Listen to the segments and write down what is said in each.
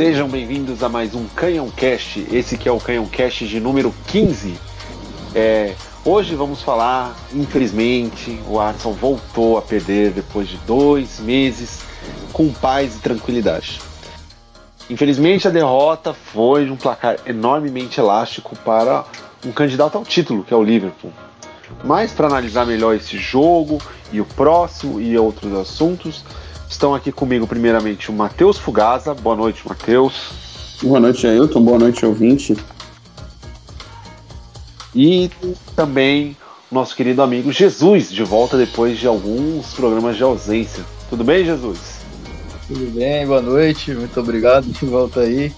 Sejam bem-vindos a mais um Canhão Cast. Esse que é o Canhão Cast de número 15. É, hoje vamos falar, infelizmente, o Arsenal voltou a perder depois de dois meses com paz e tranquilidade. Infelizmente, a derrota foi um placar enormemente elástico para um candidato ao título, que é o Liverpool. Mas para analisar melhor esse jogo e o próximo e outros assuntos, estão aqui comigo primeiramente o Matheus Fugaza. Boa noite, Matheus. Boa noite, Ailton. Boa noite, ouvinte. E também o nosso querido amigo Jesus, de volta depois de alguns programas de ausência. Tudo bem, Jesus? Tudo bem, boa noite, muito obrigado de volta aí.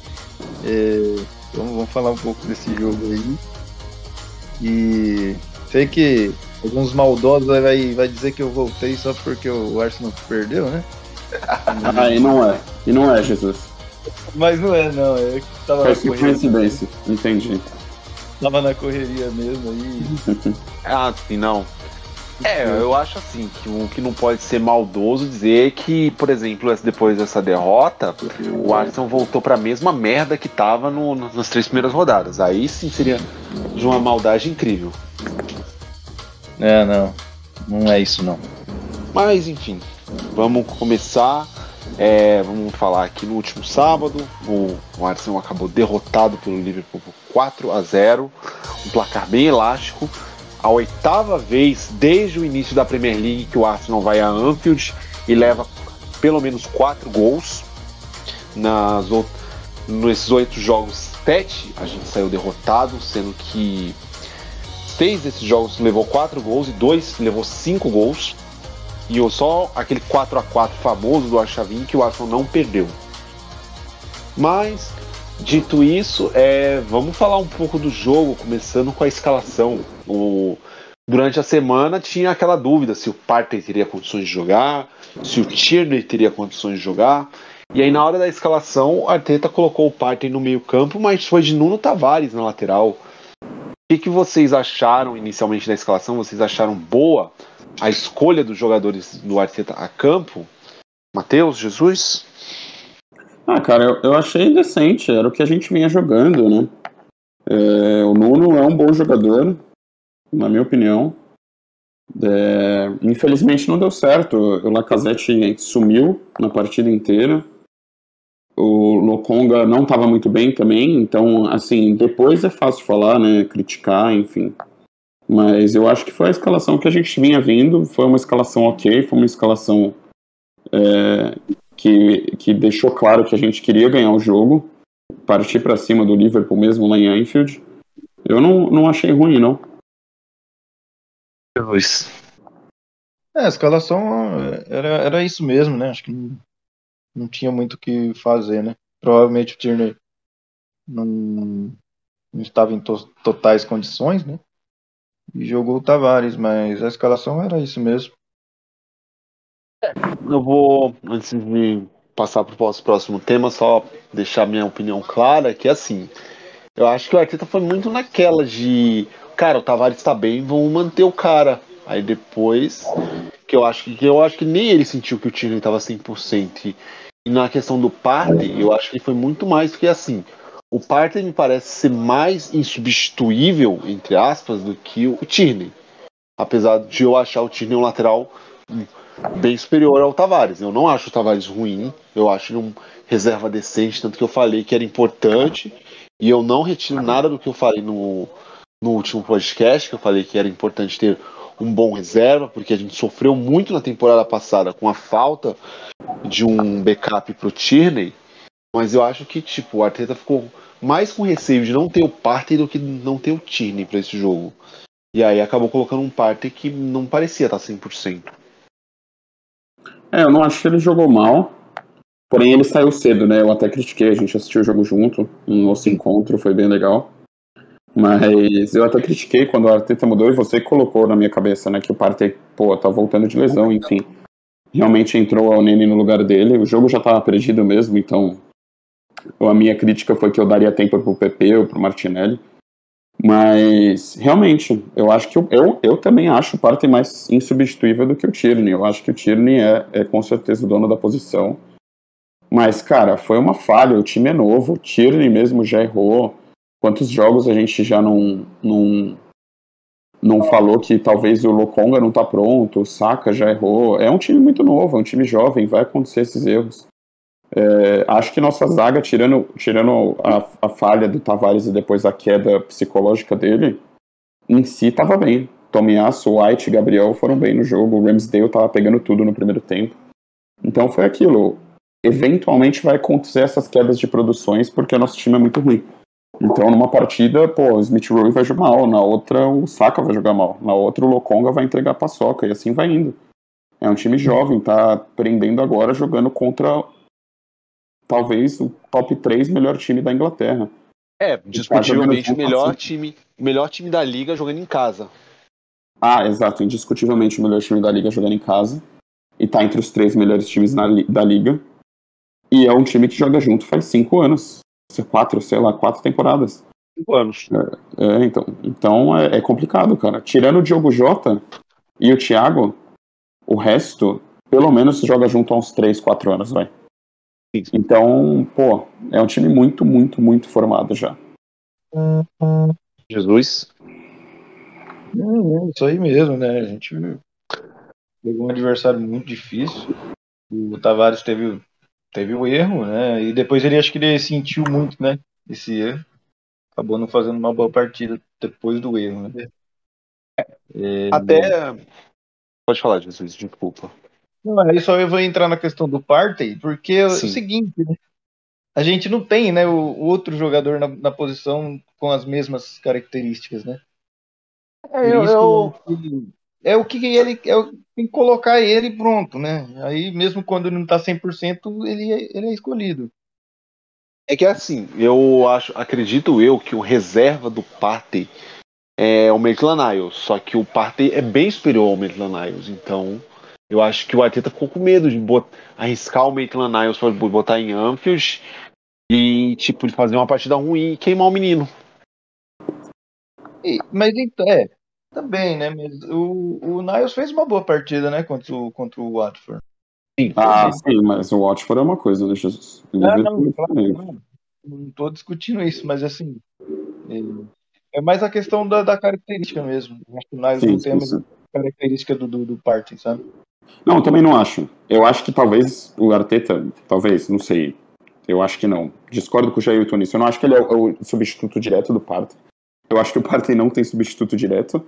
É, vamos, vamos, falar um pouco desse jogo aí. E sei que alguns maldosos vai, vai dizer que eu voltei só porque o Arsenal perdeu, né? ah, e não é. E não é, Jesus. Mas não é, não. É que tava Faz que coincidência, entendi. Tava na correria mesmo aí. ah, sim, não. É, eu acho assim que o que não pode ser maldoso dizer é que, por exemplo, depois dessa derrota, o Arsenal voltou para a mesma merda que tava no, nas três primeiras rodadas. Aí sim seria de uma maldade incrível. É, não. Não é isso não. Mas enfim, vamos começar. É, vamos falar aqui no último sábado, o, Arsenal acabou derrotado pelo Liverpool por 4 a 0, um placar bem elástico a oitava vez desde o início da Premier League que o Arsenal vai a Anfield e leva pelo menos quatro gols. Nas, nesses oito jogos, sete a gente saiu derrotado, sendo que seis desses jogos levou quatro gols e dois levou cinco gols. E só aquele 4 a 4 famoso do Archavin que o Arsenal não perdeu. Mas Dito isso, é, vamos falar um pouco do jogo, começando com a escalação. O, durante a semana tinha aquela dúvida se o Partey teria condições de jogar, se o Tierney teria condições de jogar. E aí na hora da escalação, o Arteta colocou o Partey no meio campo, mas foi de Nuno Tavares na lateral. O que, que vocês acharam inicialmente da escalação? Vocês acharam boa a escolha dos jogadores do Arteta a campo? Matheus, Jesus? Ah, cara, eu, eu achei decente, era o que a gente vinha jogando, né? É, o Nuno é um bom jogador, na minha opinião. É, infelizmente não deu certo. O Lacazette sumiu na partida inteira. O Lokonga não estava muito bem também, então, assim, depois é fácil falar, né? Criticar, enfim. Mas eu acho que foi a escalação que a gente vinha vindo. Foi uma escalação ok, foi uma escalação é, que, que deixou claro que a gente queria ganhar o jogo, partir para cima do Liverpool mesmo lá em Anfield. Eu não, não achei ruim, não. Pois. É, a escalação era, era isso mesmo, né? Acho que não, não tinha muito o que fazer, né? Provavelmente o Tierney não, não estava em to, totais condições, né? E jogou o Tavares, mas a escalação era isso mesmo. Eu vou, antes de passar para o próximo tema, só deixar minha opinião clara, que assim, eu acho que o Arteta foi muito naquela de, cara, o Tavares está bem, vamos manter o cara. Aí depois, que eu acho que eu acho que nem ele sentiu que o time estava 100%. E, e na questão do Partey, eu acho que foi muito mais do que assim. O Partey me parece ser mais insubstituível, entre aspas, do que o Tierney. Apesar de eu achar o Tierney um lateral bem superior ao Tavares. Eu não acho o Tavares ruim, eu acho ele um reserva decente, tanto que eu falei que era importante, e eu não retiro nada do que eu falei no, no último podcast, que eu falei que era importante ter um bom reserva, porque a gente sofreu muito na temporada passada com a falta de um backup pro Tierney, mas eu acho que tipo, o Arteta ficou mais com receio de não ter o Partey do que não ter o Tierney para esse jogo. E aí acabou colocando um Partey que não parecia estar 100%. É, eu não acho que ele jogou mal. Porém, ele saiu cedo, né? Eu até critiquei, a gente assistiu o jogo junto, no nosso encontro, foi bem legal. Mas eu até critiquei quando o Arteta mudou e você colocou na minha cabeça, né, que o Partey, pô, tá voltando de lesão, enfim. Realmente entrou o Nene no lugar dele, o jogo já tava perdido mesmo, então a minha crítica foi que eu daria tempo pro PP ou pro Martinelli. Mas, realmente, eu acho que eu, eu, eu também acho o Partey mais insubstituível do que o Tierney. Eu acho que o Tierney é, é com certeza o dono da posição. Mas, cara, foi uma falha. O time é novo. O Tierney mesmo já errou. Quantos jogos a gente já não, não, não falou que talvez o Lokonga não tá pronto, o Saka já errou. É um time muito novo, é um time jovem, vai acontecer esses erros. É, acho que nossa zaga, tirando, tirando a, a falha do Tavares e depois a queda psicológica dele, em si tava bem. Tomiasso, White e Gabriel foram bem no jogo. O Ramsdale tava pegando tudo no primeiro tempo. Então foi aquilo. Eventualmente vai acontecer essas quedas de produções porque o nosso time é muito ruim. Então, numa partida, pô, o Smith Rowe vai jogar mal, na outra o Saka vai jogar mal, na outra o Lokonga vai entregar a paçoca, e assim vai indo. É um time jovem, tá aprendendo agora jogando contra talvez o top 3 melhor time da Inglaterra. É, discutivelmente o melhor time, melhor time da liga jogando em casa. Ah, exato, indiscutivelmente o melhor time da liga jogando em casa. E tá entre os três melhores times na, da liga. E é um time que joga junto faz cinco anos. Quatro, sei lá, quatro temporadas. Cinco anos. É, é então então é, é, complicado, cara. Tirando o Diogo Jota e o Thiago, o resto, pelo menos, joga junto há uns três, quatro anos, vai. Então, pô, é um time muito, muito, muito formado já. Jesus. É, isso aí mesmo, né? A gente pegou um adversário muito difícil. O Tavares teve, teve o erro, né? E depois ele acho que ele sentiu muito, né? Esse erro. Acabou não fazendo uma boa partida depois do erro, né? É, Até. Pode falar, Jesus, desculpa. Não, aí só eu vou entrar na questão do Partey, porque é o seguinte, né? A gente não tem, né, o, o outro jogador na, na, posição com as mesmas características, né? É, eu, eu... é o que ele é o, tem que colocar ele pronto, né? Aí mesmo quando ele não tá 100%, ele é, ele é escolhido. É que assim, eu acho, acredito eu que o reserva do Partey é o Maitland Niles, só que o Partey é bem superior ao Maitland Niles, então eu acho que o Arteta ficou com medo de botar, arriscar o Maitland Niles para botar em Anfield e, tipo, de fazer uma partida ruim e queimar o menino. E, mas então, é, também, né? Mas o, o Niles fez uma boa partida, né? Contra o, contra o Watford. Sim, ah, sim, mas o Watford é uma coisa, né, Jesus? Não, não, claro, não, não tô discutindo isso, mas assim. É, é mais a questão da, da característica mesmo. Acho que o Niles sim, não tem a característica do, do, do Party, sabe? Não, também não acho. Eu acho que talvez o Arteta, talvez, não sei. Eu acho que não. Discordo com o Jailton nisso. Eu não acho que ele é o, o substituto direto do Partey. Eu acho que o Partey não tem substituto direto.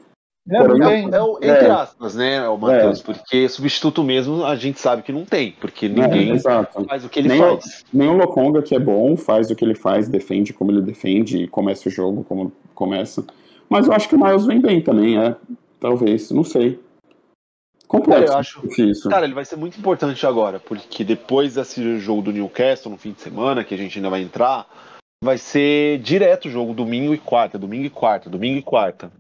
É, Porém, é, é, o, entre é. aspas, né, o Matheus? É. Porque substituto mesmo a gente sabe que não tem, porque ninguém é, faz o que ele nem faz. O, nem o Lokonga, que é bom, faz o que ele faz, defende como ele defende, começa o jogo como começa. Mas eu acho que o Miles vem bem também, é. Talvez, não sei. Complexo. eu acho. Isso. Cara, ele vai ser muito importante agora, porque depois desse jogo do Newcastle no fim de semana, que a gente ainda vai entrar, vai ser direto o jogo domingo e quarta, domingo e quarta, domingo e quarta.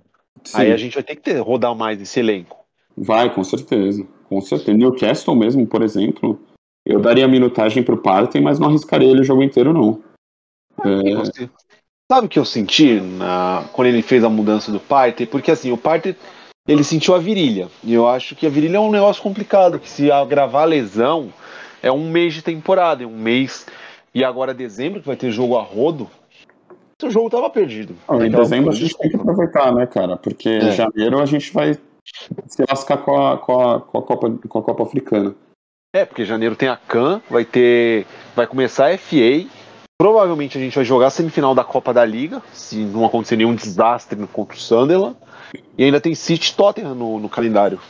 Sim. Aí a gente vai ter que ter, rodar mais esse elenco. Vai, com certeza. Com certeza. Newcastle mesmo, por exemplo, eu daria minutagem pro Partey, mas não arriscaria ele o jogo inteiro, não. É... Sabe o que eu senti na... quando ele fez a mudança do Partey? Porque assim, o Partey ele sentiu a virilha. E eu acho que a virilha é um negócio complicado, que se agravar a lesão, é um mês de temporada, é um mês. E agora dezembro, que vai ter jogo a rodo, o jogo tava perdido. em dezembro a gente tem que aproveitar, né, cara? Porque é. em janeiro a gente vai se lascar com a, com a, com a, Copa, com a Copa Africana. É, porque janeiro tem a CAN, vai ter. Vai começar a FA. Provavelmente a gente vai jogar a semifinal da Copa da Liga, se não acontecer nenhum desastre contra o Sunderland. E ainda tem City Tottenham no, no calendário.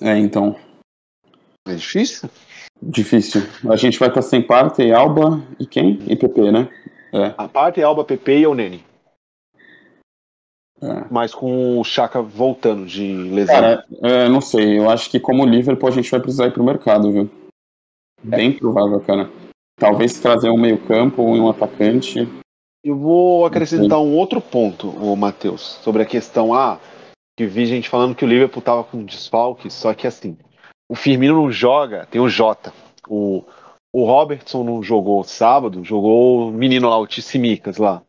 É, então. É difícil? Difícil. A gente vai estar sem parte e Alba e quem? E PP, né? É. A parte Alba, PP e o Nene. É. Mas com o Chaka voltando de lesão. Cara, é, não sei. Eu acho que como Liverpool a gente vai precisar ir pro mercado, viu? Bem provável, cara. Talvez trazer um meio campo ou um atacante. Eu vou acrescentar um outro ponto, o Matheus, sobre a questão ah, que vi gente falando que o Liverpool tava com desfalque, só que assim, o Firmino não joga, tem o Jota. O, o Robertson não jogou sábado, jogou o menino lá, o Tissimicas lá.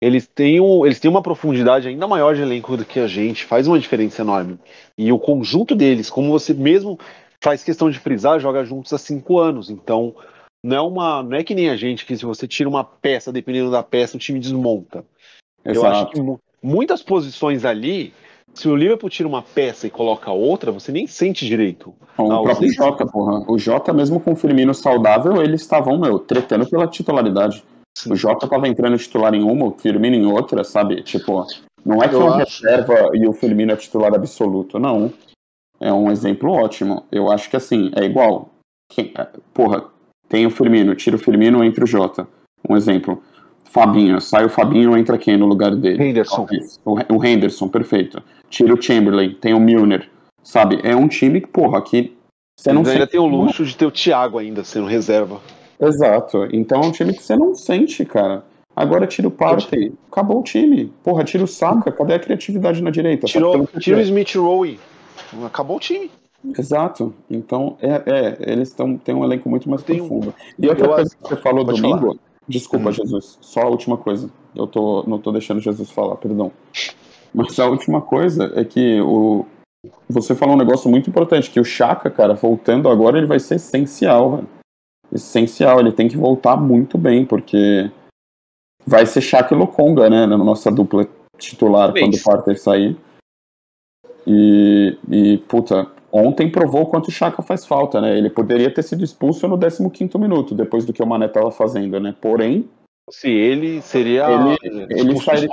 Eles têm, um, eles têm uma profundidade ainda maior de elenco do que a gente, faz uma diferença enorme. E o conjunto deles, como você mesmo faz questão de frisar, joga juntos há cinco anos. Então, não é uma. Não é que nem a gente, que se você tira uma peça, dependendo da peça, o time desmonta. Exato. Eu acho que muitas posições ali, se o Liverpool tira uma peça e coloca outra, você nem sente direito. Bom, o próprio Jota, porra. O Jota, mesmo com o Firmino saudável, eles estavam, meu, tretando pela titularidade. Sim. O Jota tava entrando titular em uma, o Firmino em outra, sabe? Tipo, não é que o reserva e o Firmino é titular absoluto, não. É um exemplo ótimo. Eu acho que assim, é igual. Quem, é, porra, tem o Firmino, tira o Firmino, entra o Jota. Um exemplo. Fabinho, sai o Fabinho, entra quem no lugar dele? Henderson. O, Henderson, perfeito. Tira o Chamberlain, tem o Milner. Sabe? É um time que, porra, que você não ainda tem o luxo de ter o Thiago ainda sendo reserva. Exato. Então é um time que você não sente, cara. Agora tira o Partey, acabou o time. Porra, tira o Saka, cadê a criatividade na direita? Tirou, tira o Smith Rowe, acabou o time. Exato. Então, é, é eles tão, têm um elenco muito mais Tem profundo. E outra coisa que você falou domingo, falar. desculpa, hum. Jesus, só a última coisa. Eu tô, não tô deixando Jesus falar, perdão. Mas a última coisa é que o, você falou um negócio muito importante, que o Chaka, cara, voltando agora, ele vai ser essencial, velho. Essencial, ele tem que voltar muito bem, porque vai ser Chaka e Lokonga, né, na nossa dupla titular quando o Parter sair. E, e, puta, ontem provou quanto o Chaka faz falta, né? Ele poderia ter sido expulso no 15 minuto, depois do que o Mané tava fazendo, né? Porém. Se ele seria. Ele, ele sairia...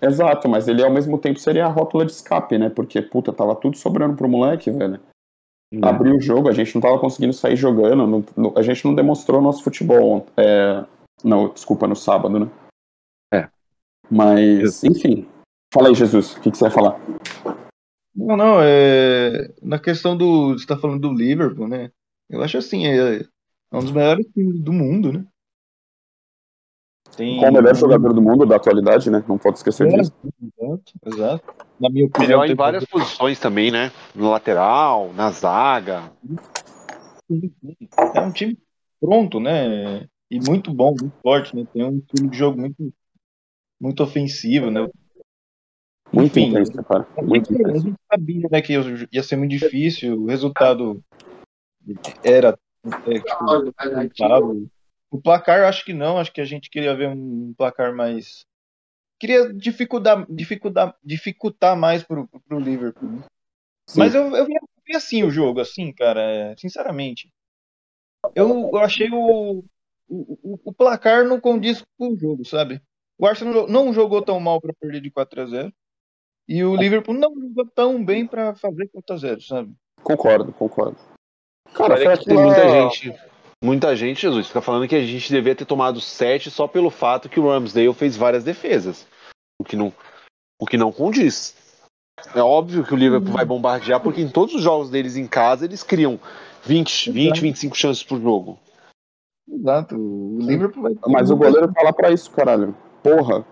Exato, mas ele ao mesmo tempo seria a rótula de escape, né? Porque, puta, tava tudo sobrando pro moleque, velho. Não. Abriu o jogo, a gente não tava conseguindo sair jogando, não, não, a gente não demonstrou nosso futebol. É, não, desculpa, no sábado, né? É. Mas, enfim. Fala aí, Jesus, o que, que você vai falar? Não, não, é. Na questão do. Você tá falando do Liverpool, né? Eu acho assim, é, é um dos melhores times do mundo, né? Tem... Qual o melhor jogador do mundo da atualidade, né? Não pode esquecer é, disso. Exato, exato. Na minha opinião. Melhor em várias posições também, né? No lateral, na zaga. É um time pronto, né? E muito bom, muito forte, né? Tem um time de jogo muito, muito ofensivo, né? Muito Enfim, intenso, cara. Muito intenso. A gente sabia né, que ia ser muito difícil, o resultado era é, tipo, o placar, acho que não. Acho que a gente queria ver um placar mais. Queria dificultar, dificultar, dificultar mais pro, pro Liverpool. Né? Mas eu, eu vi, assim o jogo, assim, cara, sinceramente. Eu, eu achei o, o, o, placar não condiz com o jogo, sabe? O Arsenal não jogou tão mal para perder de 4 a 0 e o Liverpool não jogou tão bem para fazer 4 a 0 sabe? Concordo, concordo. Cara, Olha que tem muita gente Muita gente, Jesus, fica falando que a gente devia ter tomado 7 só pelo fato que o Ramsdale fez várias defesas. O que não, o que não condiz. É óbvio que o Liverpool vai bombardear, porque em todos os jogos deles em casa eles criam 20, 20 25 chances por jogo. Exato. O Liverpool vai... Mas o goleiro tá lá pra isso, caralho. Porra.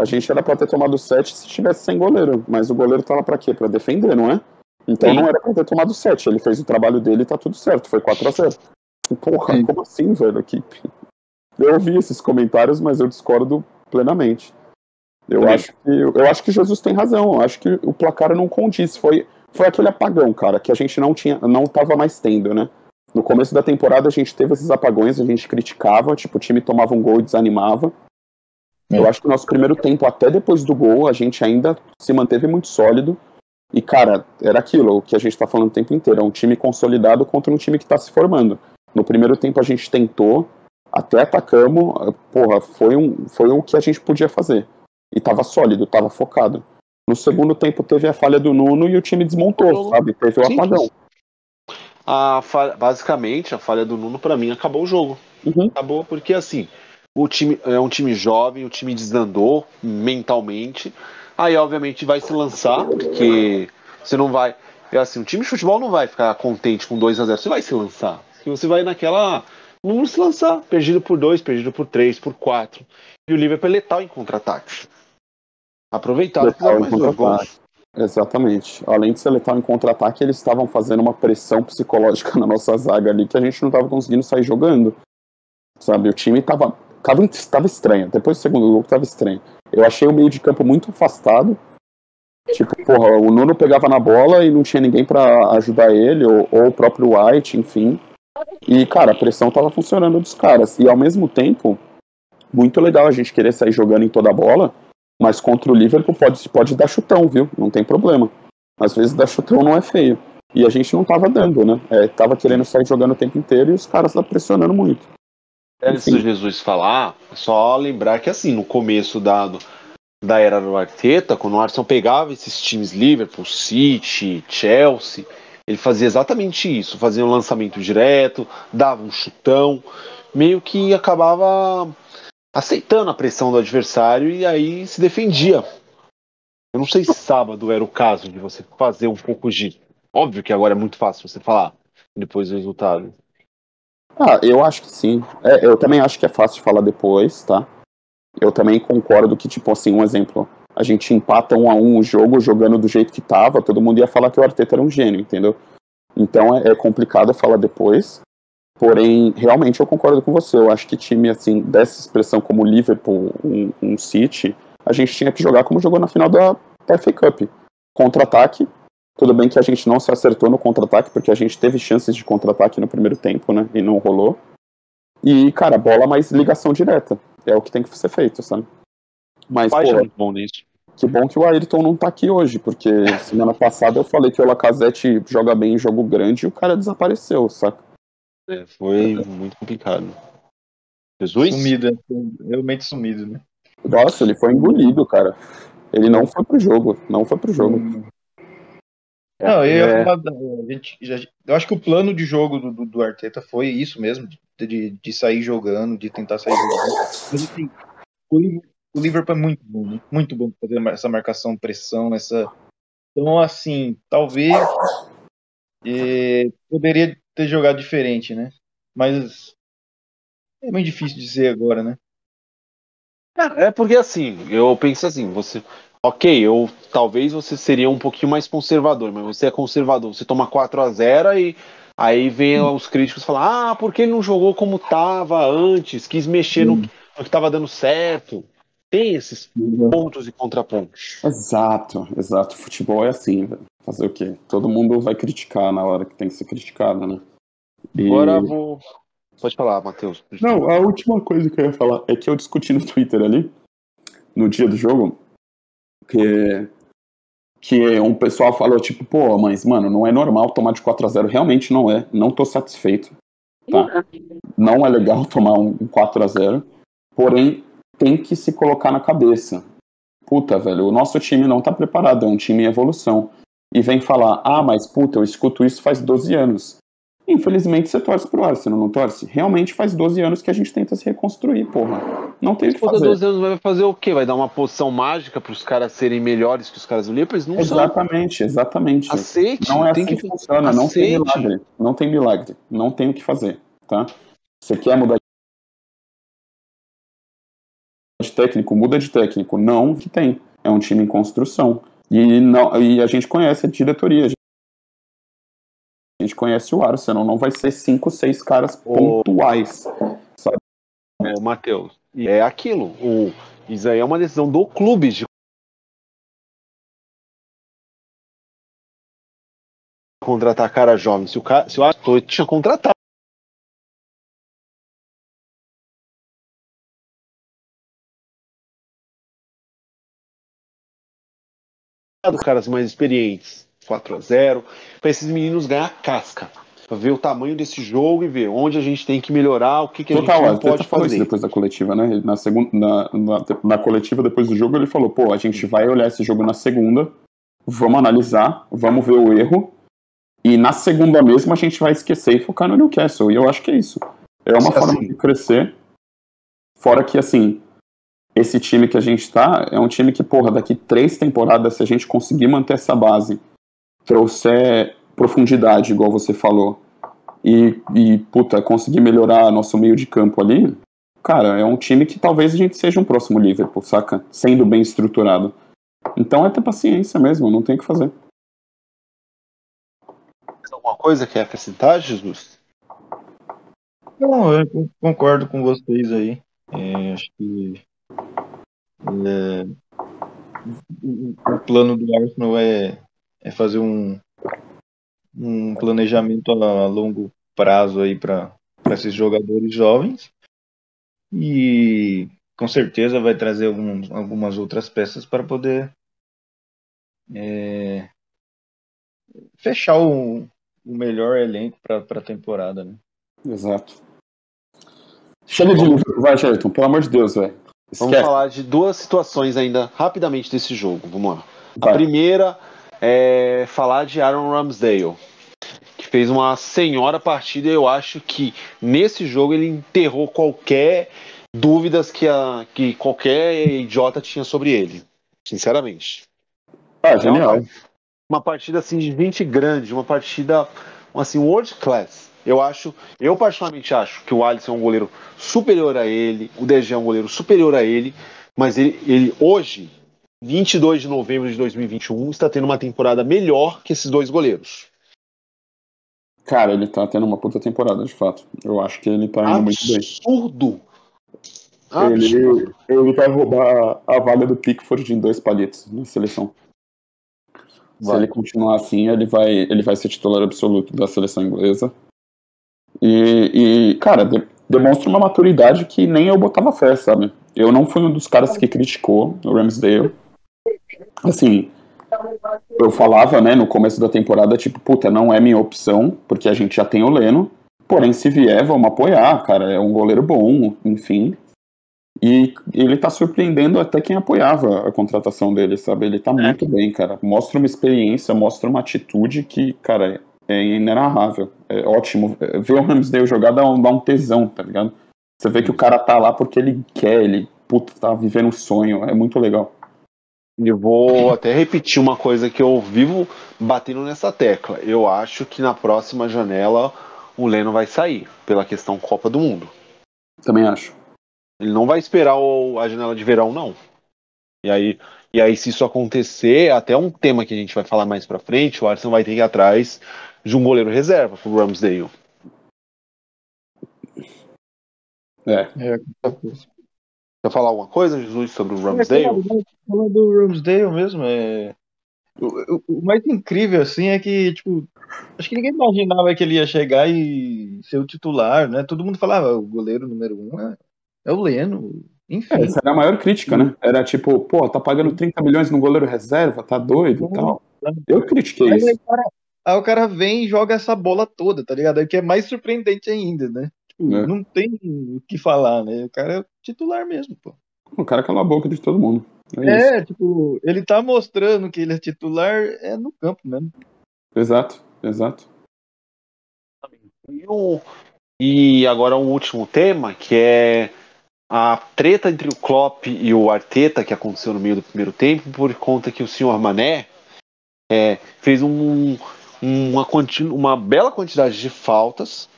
A gente era pra ter tomado 7 se tivesse sem goleiro. Mas o goleiro tá lá pra quê? Pra defender, não é? Então Sim. não era pra ter tomado 7. Ele fez o trabalho dele e tá tudo certo. Foi 4 a 0 Porra, Sim. como assim, velho? equipe Eu ouvi esses comentários, mas eu discordo plenamente. Eu acho, que, eu acho que Jesus tem razão. Eu acho que o placar não condiz. Foi, foi aquele apagão, cara, que a gente não tinha, não tava mais tendo, né? No começo da temporada a gente teve esses apagões, a gente criticava, tipo, o time tomava um gol e desanimava. Eu acho que o nosso primeiro tempo, até depois do gol, a gente ainda se manteve muito sólido. E, cara, era aquilo, o que a gente tá falando o tempo inteiro. É um time consolidado contra um time que tá se formando. No primeiro tempo a gente tentou, até atacamos, porra, foi, um, foi o que a gente podia fazer. E tava sólido, tava focado. No segundo tempo teve a falha do Nuno e o time desmontou, sabe? Teve o apagão. A falha, basicamente, a falha do Nuno, para mim, acabou o jogo. Uhum. Acabou porque, assim, o time é um time jovem, o time desandou mentalmente. Aí, obviamente, vai se lançar, porque você não vai. É assim, o time de futebol não vai ficar contente com 2 a 0 Você vai se lançar que você vai naquela. Vamos se lançar. Perdido por dois, perdido por três, por quatro. E o Liverpool é letal em contra-ataque. Aproveitar letal mais dois gols. Exatamente. Além de ser letal em contra-ataque, eles estavam fazendo uma pressão psicológica na nossa zaga ali que a gente não estava conseguindo sair jogando. Sabe, o time estava tava estranho. Depois do segundo gol estava estranho. Eu achei o meio de campo muito afastado. Tipo, porra, o Nuno pegava na bola e não tinha ninguém para ajudar ele, ou, ou, o próprio White, enfim. E, cara, a pressão tava funcionando dos caras. E ao mesmo tempo, muito legal a gente querer sair jogando em toda a bola, mas contra o Liverpool pode, pode dar chutão, viu? Não tem problema. Às vezes dar chutão não é feio. E a gente não tava dando, né? É, tava querendo sair jogando o tempo inteiro e os caras estavam pressionando muito. Antes do Jesus falar, só lembrar que assim, no começo da, da era do Arteta, quando o Arsenal pegava esses times Liverpool, City, Chelsea, ele fazia exatamente isso, fazia um lançamento direto, dava um chutão, meio que acabava aceitando a pressão do adversário e aí se defendia. Eu não sei se sábado era o caso de você fazer um pouco de. Óbvio que agora é muito fácil você falar depois do resultado. Ah, eu acho que sim. É, eu também acho que é fácil falar depois, tá? Eu também concordo que, tipo assim, um exemplo. A gente empata um a um o jogo jogando do jeito que tava, todo mundo ia falar que o Arteta era um gênio, entendeu? Então é, é complicado falar depois. Porém, realmente eu concordo com você. Eu acho que time assim, dessa expressão como Liverpool, um, um City, a gente tinha que jogar como jogou na final da FA Cup. Contra-ataque. Tudo bem que a gente não se acertou no contra-ataque, porque a gente teve chances de contra-ataque no primeiro tempo, né? E não rolou. E, cara, bola mais ligação direta. É o que tem que ser feito, sabe? Mas, Pai, pô, bom nisso. que bom que o Ayrton não tá aqui hoje, porque semana passada eu falei que o Lacazette joga bem em jogo grande e o cara desapareceu, saca? É, foi muito complicado. Jesus? Sumido, é, realmente sumido, né? Nossa, ele foi engolido, cara. Ele não foi pro jogo, não foi pro jogo. Não, eu, é. a gente, eu acho que o plano de jogo do, do, do Arteta foi isso mesmo, de, de, sair jogando, de tentar sair jogando. Mas assim, o, o Liverpool é muito bom, né? muito bom fazer essa marcação, pressão, essa. Então, assim, talvez é, poderia ter jogado diferente, né? Mas é bem difícil dizer agora, né? É porque assim, eu penso assim, você. Ok, eu talvez você seria um pouquinho mais conservador, mas você é conservador, você toma 4 a 0 e aí vem os críticos falar, ah, porque ele não jogou como tava antes, quis mexer no, no que estava dando certo. Tem esses pontos e contrapontos. Exato, exato. Futebol é assim, velho. Fazer o quê? Todo mundo vai criticar na hora que tem que ser criticado, né? E... Agora vou. Pode falar, Matheus. Não, a última coisa que eu ia falar é que eu discuti no Twitter ali, no dia do jogo, que, que um pessoal falou, tipo, pô, mas, mano, não é normal tomar de 4 a 0 Realmente não é. Não tô satisfeito. Tá? Não é legal tomar um 4 a 0 Porém, tem que se colocar na cabeça. Puta, velho, o nosso time não tá preparado, é um time em evolução. E vem falar, ah, mas puta, eu escuto isso faz 12 anos. Infelizmente você torce pro Arsenal, não torce? Realmente faz 12 anos que a gente tenta se reconstruir, porra. Não tem o que fazer. 12 anos vai fazer o quê? Vai dar uma poção mágica para os caras serem melhores que os caras do Liverpool? Não exatamente, são. exatamente. Aceite. Não é assim que, que funciona, aceite. não tem milagre. Não tem milagre. Não tem o que fazer, tá? Você quer mudar de técnico, muda de técnico. Não, que tem. É um time em construção. E, não, e a gente conhece a diretoria. Gente conhece o Arsenal. Não vai ser cinco, seis caras pontuais. Sabe? Ô, Matheus, é aquilo. O, isso aí é uma decisão do clube de contratar cara jovem. Se o, cara, se o Arsenal tinha contratado caras mais experientes, 4 a 0 para esses meninos ganhar casca, para ver o tamanho desse jogo e ver onde a gente tem que melhorar, o que, que a Total, gente não pode fazer. depois da coletiva, né? Na, segunda, na, na, na, coletiva depois do jogo ele falou, pô, a gente vai olhar esse jogo na segunda, vamos analisar, vamos ver o erro e na segunda mesmo a gente vai esquecer e focar no Newcastle. E eu acho que é isso. É uma assim, forma de crescer. Fora que, assim, esse time que a gente está é um time que, porra, daqui três temporadas, se a gente conseguir manter essa base, trouxer profundidade, igual você falou, e, e puta, conseguir melhorar nosso meio de campo ali, cara, é um time que talvez a gente seja um próximo Liverpool, saca? Sendo bem estruturado. Então é ter paciência mesmo, não tem o que fazer. Alguma coisa que é acrescentar, Jesus? Não, eu concordo com vocês aí. É, acho que é, o, o plano do Arsenal é, é fazer um, um planejamento a longo prazo aí para esses jogadores jovens e com certeza vai trazer algum, algumas outras peças para poder é, fechar o, o melhor elenco para a temporada, né? Exato. Chega de vai, Jerton, pelo amor de Deus, velho. Vamos falar de duas situações ainda rapidamente desse jogo. Vamos lá. Vai. A primeira é falar de Aaron Ramsdale, que fez uma senhora partida. Eu acho que nesse jogo ele enterrou qualquer dúvidas que, a, que qualquer idiota tinha sobre ele. Sinceramente. Ah, genial. Uma, uma partida assim de gente grande, uma partida assim world class. Eu acho, eu particularmente acho que o Alisson é um goleiro superior a ele, o DG é um goleiro superior a ele, mas ele, ele hoje, 22 de novembro de 2021, está tendo uma temporada melhor que esses dois goleiros. Cara, ele tá tendo uma puta temporada, de fato. Eu acho que ele tá indo muito bem. Absurdo! Ele, ele vai roubar a vaga do Pickford em dois palitos na seleção. Vai. Se ele continuar assim, ele vai, ele vai ser titular absoluto da seleção inglesa. E, e cara, de, demonstra uma maturidade que nem eu botava fé, sabe? Eu não fui um dos caras que criticou o Ramsdale. Assim, eu falava, né, no começo da temporada, tipo, puta, não é minha opção, porque a gente já tem o Leno. Porém, se vier, vamos apoiar, cara. É um goleiro bom, enfim. E ele tá surpreendendo até quem apoiava a contratação dele, sabe? Ele tá é. muito bem, cara. Mostra uma experiência, mostra uma atitude que, cara, é inenarrável. É ótimo. Ver o Ramsdale jogar dá um, dá um tesão, tá ligado? Você vê que o cara tá lá porque ele quer, ele, puta, tá vivendo um sonho. É muito legal. Eu vou até repetir uma coisa que eu vivo batendo nessa tecla. Eu acho que na próxima janela o Leno vai sair, pela questão Copa do Mundo. Também acho. Ele não vai esperar o, a janela de verão, não. E aí, e aí, se isso acontecer, até um tema que a gente vai falar mais pra frente, o Arsenal vai ter que ir atrás de um goleiro reserva pro Ramsdale. É. é Quer falar alguma coisa, Jesus, sobre o Ramsdale? É, falando do Ramsdale mesmo, é... O, o, mais incrível, assim, é que, tipo, acho que ninguém imaginava que ele ia chegar e ser o titular, né? Todo mundo falava, ah, o goleiro número um é, é o Leno, enfim. É, essa era a maior crítica, né? Era tipo, pô, tá pagando 30 milhões no goleiro reserva, tá doido e tal. Eu critiquei Mas isso. Cara, Aí o cara vem e joga essa bola toda, tá ligado? Aí que é mais surpreendente ainda, né? Tipo, é. não tem o que falar, né? O cara é titular mesmo, pô. O cara cala a boca de todo mundo. É, é tipo, ele tá mostrando que ele é titular é no campo mesmo. Exato, exato. E, o, e agora um último tema, que é a treta entre o Klopp e o Arteta, que aconteceu no meio do primeiro tempo, por conta que o senhor Mané é, fez um, uma, uma bela quantidade de faltas.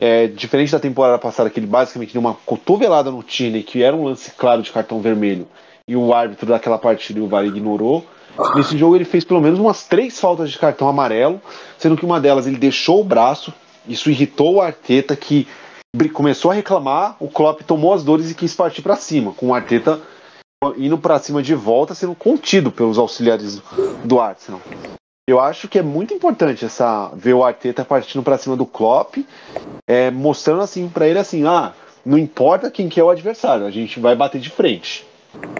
É, diferente da temporada passada, que ele basicamente deu uma cotovelada no Tine, que era um lance claro de cartão vermelho, e o árbitro daquela partida o VAR ignorou. Nesse jogo ele fez pelo menos umas três faltas de cartão amarelo, sendo que uma delas ele deixou o braço, isso irritou o Arteta, que começou a reclamar, o Klopp tomou as dores e quis partir para cima, com o Arteta indo para cima de volta, sendo contido pelos auxiliares do Arsenal. Eu acho que é muito importante essa ver o Arteta partindo para cima do Klopp, é, mostrando assim para ele assim, ah, não importa quem que é o adversário, a gente vai bater de frente.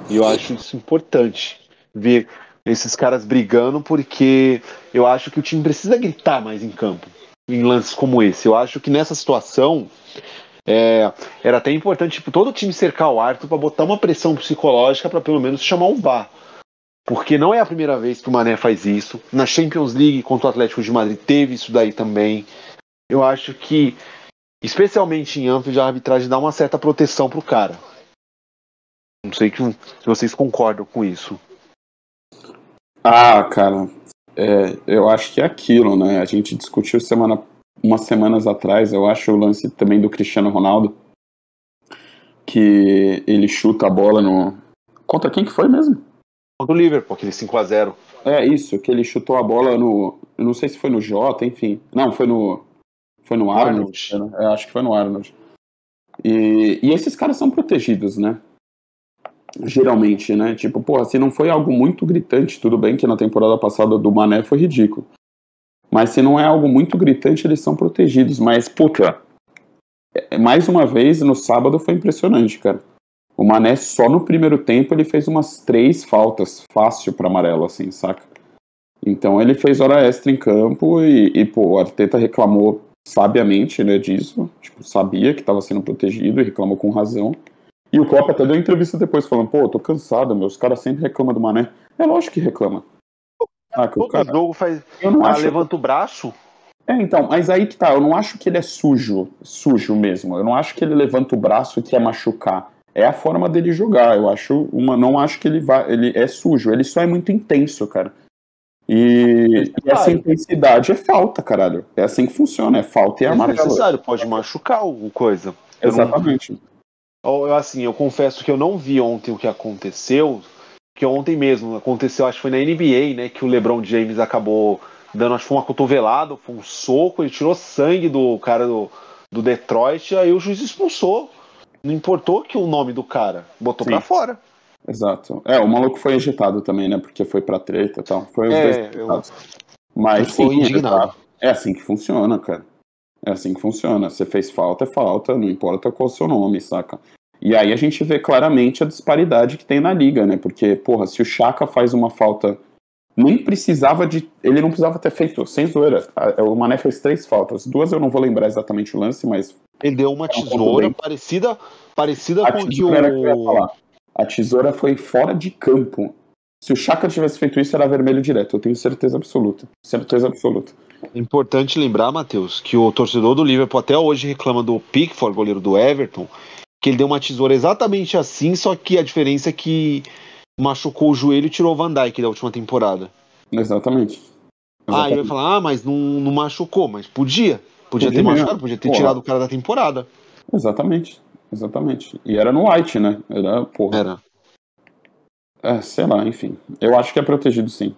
E eu acho isso importante ver esses caras brigando, porque eu acho que o time precisa gritar mais em campo, em lances como esse. Eu acho que nessa situação é, era até importante tipo, todo o time cercar o Arthur para botar uma pressão psicológica para pelo menos chamar um VAR porque não é a primeira vez que o Mané faz isso. Na Champions League contra o Atlético de Madrid teve isso daí também. Eu acho que, especialmente em Anfield, a arbitragem dá uma certa proteção pro cara. Não sei se vocês concordam com isso. Ah, cara, é, eu acho que é aquilo, né? A gente discutiu semana, umas semanas atrás, eu acho o lance também do Cristiano Ronaldo, que ele chuta a bola no. Contra quem que foi mesmo? Contra o Liverpool, aquele 5x0. É, isso, que ele chutou a bola no. Eu não sei se foi no Jota, enfim. Não, foi no. Foi no Arnold. Arnold. É, acho que foi no Arnold. E, e esses caras são protegidos, né? Geralmente, né? Tipo, porra, se não foi algo muito gritante, tudo bem que na temporada passada do Mané foi ridículo. Mas se não é algo muito gritante, eles são protegidos. Mas, puta, é, mais uma vez, no sábado foi impressionante, cara. O Mané, só no primeiro tempo, ele fez umas três faltas fácil para amarelo, assim, saca? Então ele fez hora extra em campo e, e pô, o Arteta reclamou sabiamente né, disso. Tipo, sabia que estava sendo protegido e reclamou com razão. E o Klopp até deu entrevista depois falando, pô, tô cansado, meus caras sempre reclamam do Mané. É lógico que reclama. Ah, que Todo o cara... jogo faz. Eu não ah, acho... levanta o braço. É, então, mas aí que tá, eu não acho que ele é sujo, sujo mesmo. Eu não acho que ele levanta o braço e quer machucar. É a forma dele jogar. Eu acho uma, não acho que ele vai, ele é sujo. Ele só é muito intenso, cara. E, e essa intensidade é falta, caralho. É assim que funciona, é falta e é amarelo. É necessário, pode machucar o coisa. Eu Exatamente. Não, eu, assim, eu confesso que eu não vi ontem o que aconteceu, que ontem mesmo aconteceu, acho que foi na NBA, né, que o LeBron James acabou dando, acho que foi uma cotovelada, foi um soco, ele tirou sangue do cara do, do Detroit, aí o juiz expulsou. Não importou que o nome do cara, botou Sim. pra fora. Exato. É, o maluco foi injetado também, né? Porque foi pra treta e tal. Foi os é, dois eu... Mas sim, indignado. é assim que funciona, cara. É assim que funciona. Você fez falta, é falta, não importa qual é o seu nome, saca? E aí a gente vê claramente a disparidade que tem na liga, né? Porque, porra, se o Chaka faz uma falta. Nem precisava de. Ele não precisava ter feito, sem zoeira. O Mané fez três faltas. Duas eu não vou lembrar exatamente o lance, mas. Ele deu uma tesoura parecida, parecida a com que o. Que a tesoura foi fora de campo. Se o Chaka tivesse feito isso, era vermelho direto. Eu tenho certeza absoluta. Certeza absoluta. Importante lembrar, Matheus, que o torcedor do Liverpool até hoje reclama do Pickford, goleiro do Everton, que ele deu uma tesoura exatamente assim, só que a diferença é que machucou o joelho e tirou o Van Dijk da última temporada. Exatamente. Exatamente. Ah, ele vai falar, ah, mas não, não machucou, mas podia. Podia, podia ter machucado, podia ter Porra. tirado o cara da temporada. Exatamente. Exatamente. E era no White, né? Era, porra. Era. É, sei lá, enfim. Eu acho que é protegido sim.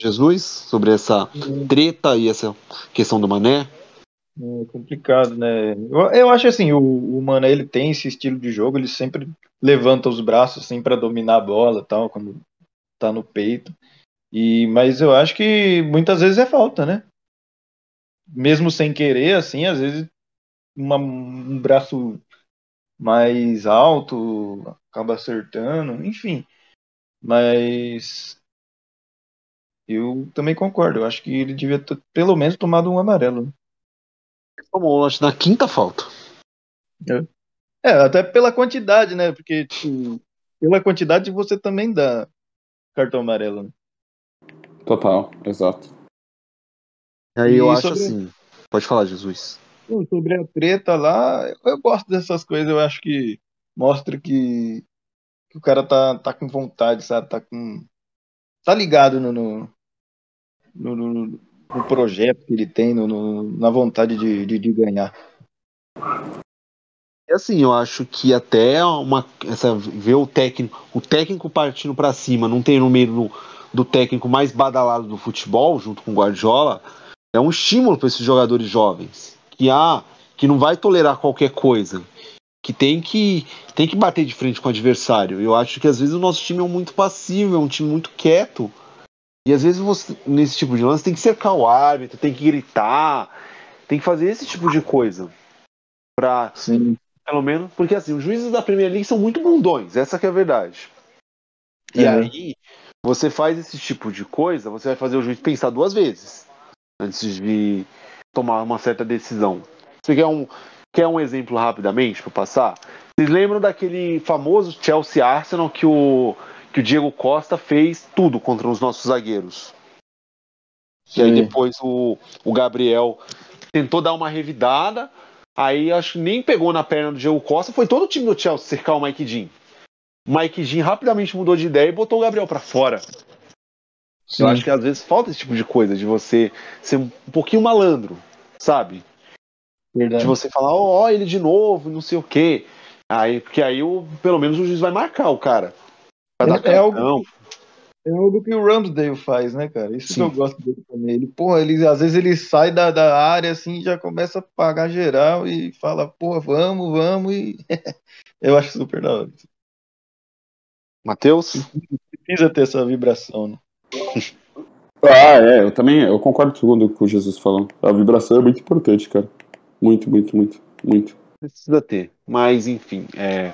Jesus, sobre essa treta e essa questão do Mané? É complicado, né? Eu, eu acho assim, o, o Mané ele tem esse estilo de jogo, ele sempre levanta os braços assim para dominar a bola, tal, quando tá no peito. E mas eu acho que muitas vezes é falta, né? Mesmo sem querer, assim, às vezes uma, um braço mais alto, acaba acertando, enfim. Mas eu também concordo. Eu acho que ele devia ter pelo menos tomado um amarelo. Tomou, acho, na quinta falta. É. é, até pela quantidade, né? Porque tipo, pela quantidade você também dá cartão amarelo. Né? Total, exato. Aí eu acho sobre... assim. Pode falar, Jesus sobre a treta lá, eu gosto dessas coisas, eu acho que mostra que, que o cara tá, tá com vontade, sabe? Tá com. Tá ligado no, no, no, no, no projeto que ele tem, no, no na vontade de, de, de ganhar. É assim, eu acho que até uma essa ver o técnico, o técnico partindo para cima, não ter no meio do, do técnico mais badalado do futebol, junto com o Guardiola, é um estímulo para esses jogadores jovens que há, que não vai tolerar qualquer coisa, que tem que tem que bater de frente com o adversário. Eu acho que às vezes o nosso time é muito passivo, é um time muito quieto. E às vezes você, nesse tipo de lance, tem que cercar o árbitro, tem que gritar, tem que fazer esse tipo de coisa. Pra, Sim. pelo menos, porque assim, os juízes da Premier League são muito bundões, essa que é a verdade. E é. aí, você faz esse tipo de coisa, você vai fazer o juiz pensar duas vezes antes de, tomar uma certa decisão. Você quer um, quer um exemplo rapidamente para passar? Vocês lembram daquele famoso Chelsea Arsenal que o, que o Diego Costa fez tudo contra os nossos zagueiros? Sim. E aí depois o, o Gabriel tentou dar uma revidada, aí acho que nem pegou na perna do Diego Costa, foi todo o time do Chelsea cercar o Mike Dean. O Mike Dean rapidamente mudou de ideia e botou o Gabriel para fora. Sim. Eu acho que às vezes falta esse tipo de coisa, de você ser um pouquinho malandro, sabe? Verdade. De você falar, ó, oh, ele de novo, não sei o quê. Aí, porque aí o, pelo menos o juiz vai marcar o cara. Vai é, dar é algo, é algo que o Ramsdale faz, né, cara? Isso Sim. que eu gosto dele também. Ele, porra, ele, às vezes ele sai da, da área assim já começa a pagar geral e fala, porra, vamos, vamos, e eu acho super da hora. Matheus? Precisa ter essa vibração, né? Ah, é, eu também eu concordo com o que o Jesus falou. A vibração é muito importante, cara. Muito, muito, muito, muito. Precisa ter. Mas, enfim, é,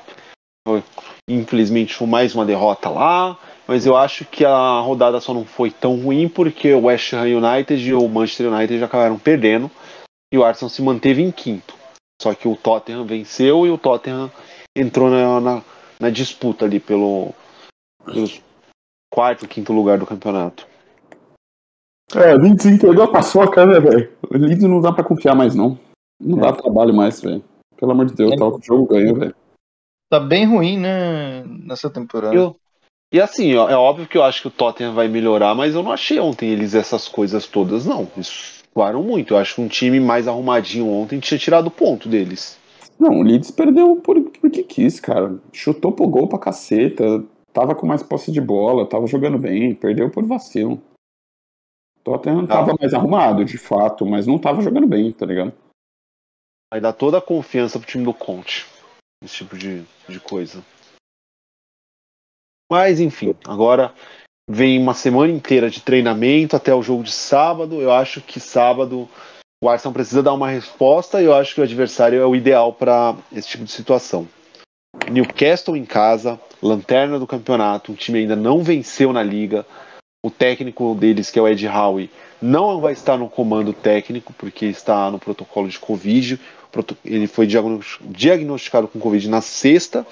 infelizmente foi mais uma derrota lá. Mas eu acho que a rodada só não foi tão ruim porque o West Ham United e o Manchester United já acabaram perdendo. E o Arsenal se manteve em quinto. Só que o Tottenham venceu e o Tottenham entrou na, na, na disputa ali pelo, pelo quarto, quinto lugar do campeonato. É, a gente entregou a paçoca, né, velho? O Leeds não dá pra confiar mais, não. Não é. dá trabalho mais, velho. Pelo amor de Deus, é. tá, o jogo ganha, velho. Tá bem ruim, né, nessa temporada. Eu, e assim, ó, é óbvio que eu acho que o Tottenham vai melhorar, mas eu não achei ontem eles essas coisas todas, não. Eles voaram muito. Eu acho que um time mais arrumadinho ontem tinha tirado o ponto deles. Não, o Leeds perdeu por, porque quis, cara. Chutou pro gol pra caceta. Tava com mais posse de bola, tava jogando bem, perdeu por vacilo. Tottenham tava mais arrumado, de fato, mas não tava jogando bem, tá ligado? Vai dar toda a confiança pro time do Conte. Esse tipo de, de coisa. Mas enfim, agora vem uma semana inteira de treinamento até o jogo de sábado. Eu acho que sábado o Arsenal precisa dar uma resposta e eu acho que o adversário é o ideal para esse tipo de situação. Newcastle em casa, lanterna do campeonato, um time ainda não venceu na liga, o técnico deles, que é o Ed Howe, não vai estar no comando técnico, porque está no protocolo de Covid. Ele foi diagnosticado com Covid na sexta,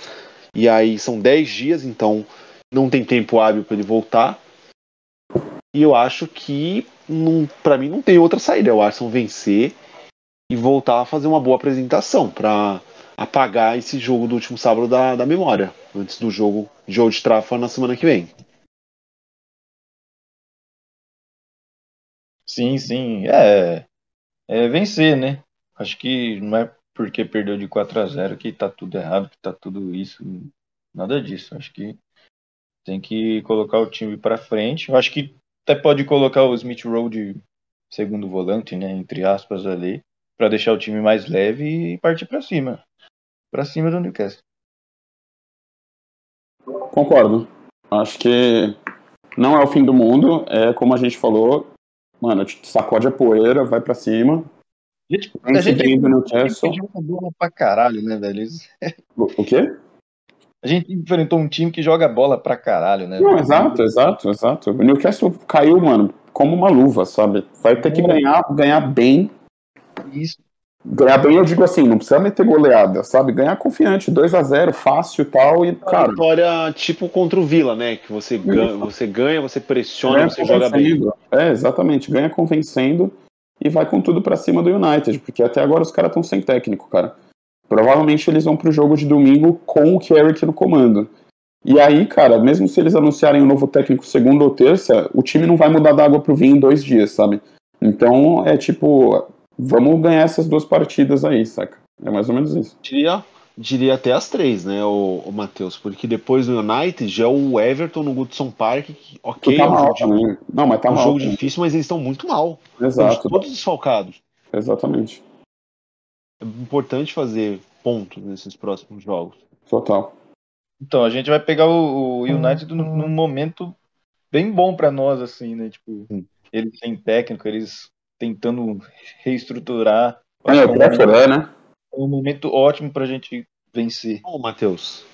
e aí são 10 dias, então não tem tempo hábil para ele voltar. E eu acho que, para mim, não tem outra saída. É o Arsenal vencer e voltar a fazer uma boa apresentação para apagar esse jogo do último sábado da, da memória, antes do jogo de Old Trafford na semana que vem. Sim, sim. É, é vencer, né? Acho que não é porque perdeu de 4 a 0 que tá tudo errado, que tá tudo isso. Nada disso. Acho que tem que colocar o time para frente. Eu acho que até pode colocar o Smith Rowe de segundo volante, né, entre aspas ali, para deixar o time mais leve e partir para cima. Para cima do Newcastle. Concordo. Acho que não é o fim do mundo, é como a gente falou, Mano, sacode a poeira, vai pra cima. Gente, a gente no Newcastle. joga bola pra caralho, né, velho? O, o quê? A gente enfrentou um time que joga bola pra caralho, né? Não, exato, exato, exato. O Newcastle caiu, mano, como uma luva, sabe? Vai ter que ganhar, ganhar bem. Isso. Ganhar bem, eu digo assim, não precisa meter goleada, sabe? Ganhar confiante, 2 a 0 fácil e tal. E, cara. vitória tipo contra o Vila, né? Que você ganha, você, ganha, você pressiona, ganha você joga bem. É, exatamente. Ganha convencendo e vai com tudo para cima do United, porque até agora os caras estão sem técnico, cara. Provavelmente eles vão pro jogo de domingo com o Carrick no comando. E aí, cara, mesmo se eles anunciarem um novo técnico segunda ou terça, o time não vai mudar da água pro vinho em dois dias, sabe? Então é tipo, vamos ganhar essas duas partidas aí, saca? É mais ou menos isso. Diria, diria até as três, né, o, o Matheus? Porque depois do United já é o Everton no Goodson Park, que, ok, tá é um mal, jogo, não, mas tá é um mal, jogo difícil, mas eles estão muito mal. Exato. todos desfalcados. Exatamente. É importante fazer pontos nesses próximos jogos. Total. Então, a gente vai pegar o, o United num, num momento bem bom para nós, assim, né? Tipo, hum. eles têm técnico, eles tentando reestruturar. É, momento, é, né? É um momento ótimo pra gente vencer. Ô, Matheus.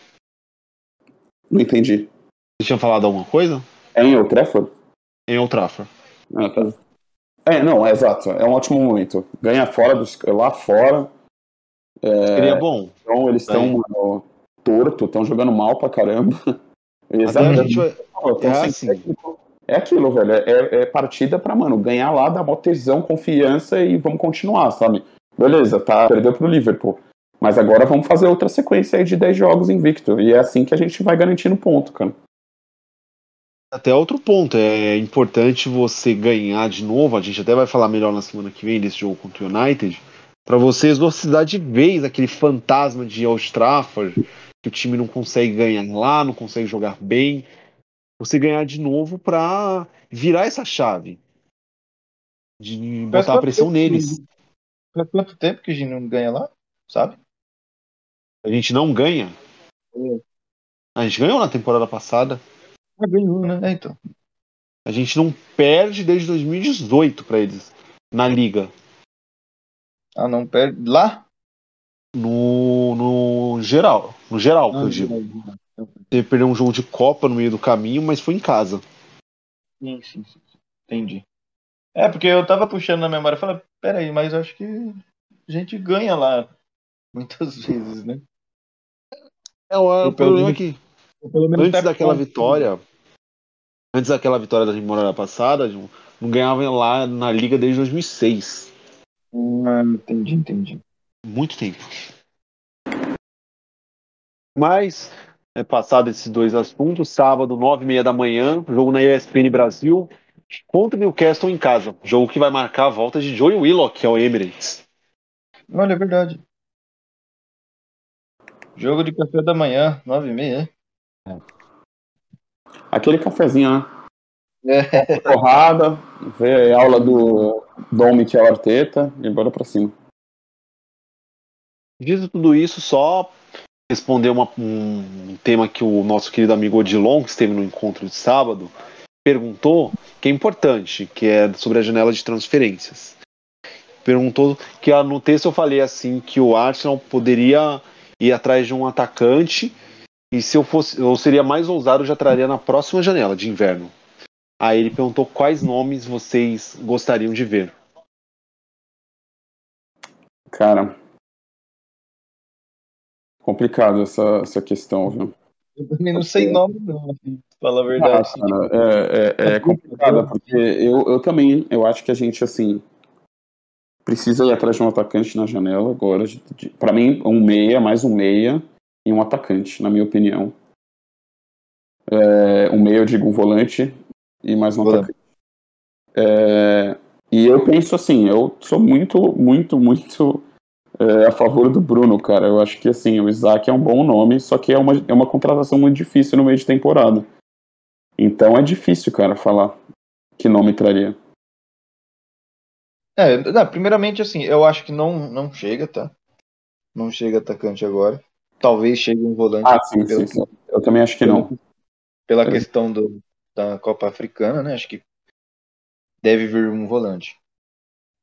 Não entendi. Você tinha falado alguma coisa? É em Old Trafford? Em Old Trafford. Ah, tá. É, não, é exato. É um ótimo momento. Ganha fora dos, lá fora. É, Seria bom. Então eles estão torto, estão jogando mal pra caramba. Exatamente. Vai... É, assim. Técnico, é aquilo, velho. É, é partida pra, mano, ganhar lá, dar mó tesão, confiança e vamos continuar, sabe? Beleza, tá, perdeu pro Liverpool. Mas agora vamos fazer outra sequência aí de 10 jogos invicto. E é assim que a gente vai garantindo ponto, cara. Até outro ponto, é importante você ganhar de novo. A gente até vai falar melhor na semana que vem desse jogo contra o United. Para vocês exorcizar de vez aquele fantasma de Old Trafford, que o time não consegue ganhar lá, não consegue jogar bem você ganhar de novo para virar essa chave. De botar a pressão neles. Faz quanto tempo que a gente não ganha lá? Sabe? A gente não ganha? É. A gente ganhou na temporada passada. Ah, ganhou, né? É, então. A gente não perde desde 2018 para eles na liga. Ah, não perde. Lá? No, no geral. No geral, que eu Ah, digo. Teve perder um jogo de Copa no meio do caminho, mas foi em casa. Sim, sim. sim. Entendi. É, porque eu tava puxando na memória e falei, peraí, mas acho que a gente ganha lá muitas vezes, né? É, o, Eu, o pelo problema é que menos antes daquela vitória, antes daquela vitória da temporada passada, não ganhava lá na liga desde 2006. Ah, entendi, entendi. Muito tempo. Mas, é, passado esses dois assuntos, sábado, nove e meia da manhã, jogo na ESPN Brasil, contra o Newcastle em casa. Jogo que vai marcar a volta de Joey Willock ao Emirates. Olha, é verdade. Jogo de café da manhã, nove e meia. Aquele cafezinho, né? É. Porrada, ver a aula do Dom Miquel Arteta e bora pra cima. Dito tudo isso, só responder uma- um tema que o nosso querido amigo Odilon, que esteve no encontro de sábado, perguntou, que é importante, que é sobre a janela de transferências. Perguntou que ah, no texto eu falei assim que o Arsenal poderia ir atrás de um atacante e se eu fosse, eu seria mais ousado, eu já traria na próxima janela de inverno. Aí ele perguntou quais nomes vocês gostariam de ver. Cara, complicado essa, essa questão, viu? Eu também não sei nome, não, falar a verdade. cara, é, é, é complicado, porque eu, eu também, eu acho que a gente, assim, precisa ir atrás de um atacante na janela agora. Pra mim, um meia, mais um meia e um atacante, na minha opinião. É, um meia, eu digo um volante e mais um atacante. É, e eu penso assim, eu sou muito, muito, muito é, a favor do Bruno, cara. Eu acho que assim, o Isaac é um bom nome, só que é uma, é uma contratação muito difícil no meio de temporada. Então é difícil, cara, falar que nome traria. É, não, primeiramente, assim, eu acho que não, não chega, tá? Não chega atacante agora. Talvez chegue um volante Ah, sim, pelo- sim, sim. Eu também acho que não. pela É. questão do, da Copa Africana, né? Acho que deve vir um volante.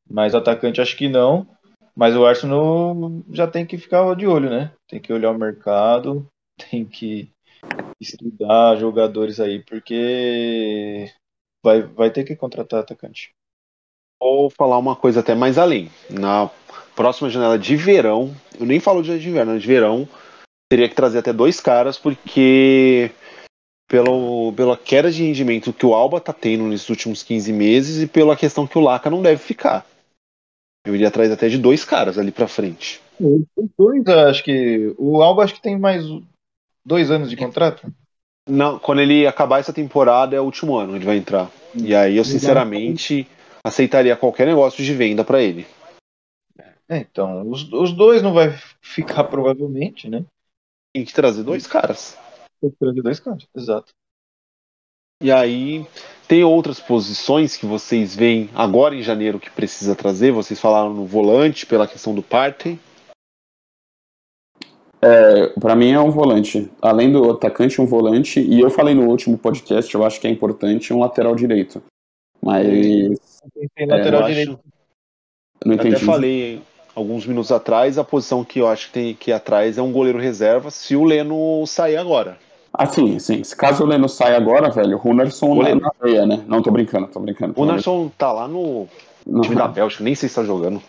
Mas atacante acho que não. Mas o Arsenal já tem que ficar de olho, né? Tem que olhar o mercado, tem que estudar jogadores aí, porque vai, vai ter que contratar atacante. Vou falar uma coisa até mais além. Na próxima janela de verão, eu nem falo de inverno, de verão, teria que trazer até dois caras, porque pelo, pela queda de rendimento que o Alba tá tendo nesses últimos 15 meses e pela questão que o Laca não deve ficar. Eu iria atrás até de dois caras ali pra frente. Dois, acho que. O Alba acho que tem mais dois anos de contrato. Não, quando ele acabar essa temporada é o último ano, ele vai entrar. E aí eu sinceramente aceitaria qualquer negócio de venda pra ele. É, então, os, os dois não vai ficar provavelmente, né? Tem que trazer dois caras. Tem que trazer dois caras, exato. E aí tem outras posições que vocês veem agora em janeiro que precisa trazer. Vocês falaram no volante pela questão do Partey. É, para mim é um volante. Além do atacante, um volante. E eu falei no último podcast, eu acho que é importante um lateral direito. Mas Tem lateral eu direito. acho- não até entendi. falei alguns minutos atrás, a posição que eu acho que tem que ir atrás é um goleiro reserva se o Leno sair agora. Ah, sim, sim. Se caso o Leno sai agora, velho, o Hunderson na, na veia, né? Não, tô brincando, tô brincando. O Nerson tá lá no Não, time da Bélgica, nem sei se tá jogando.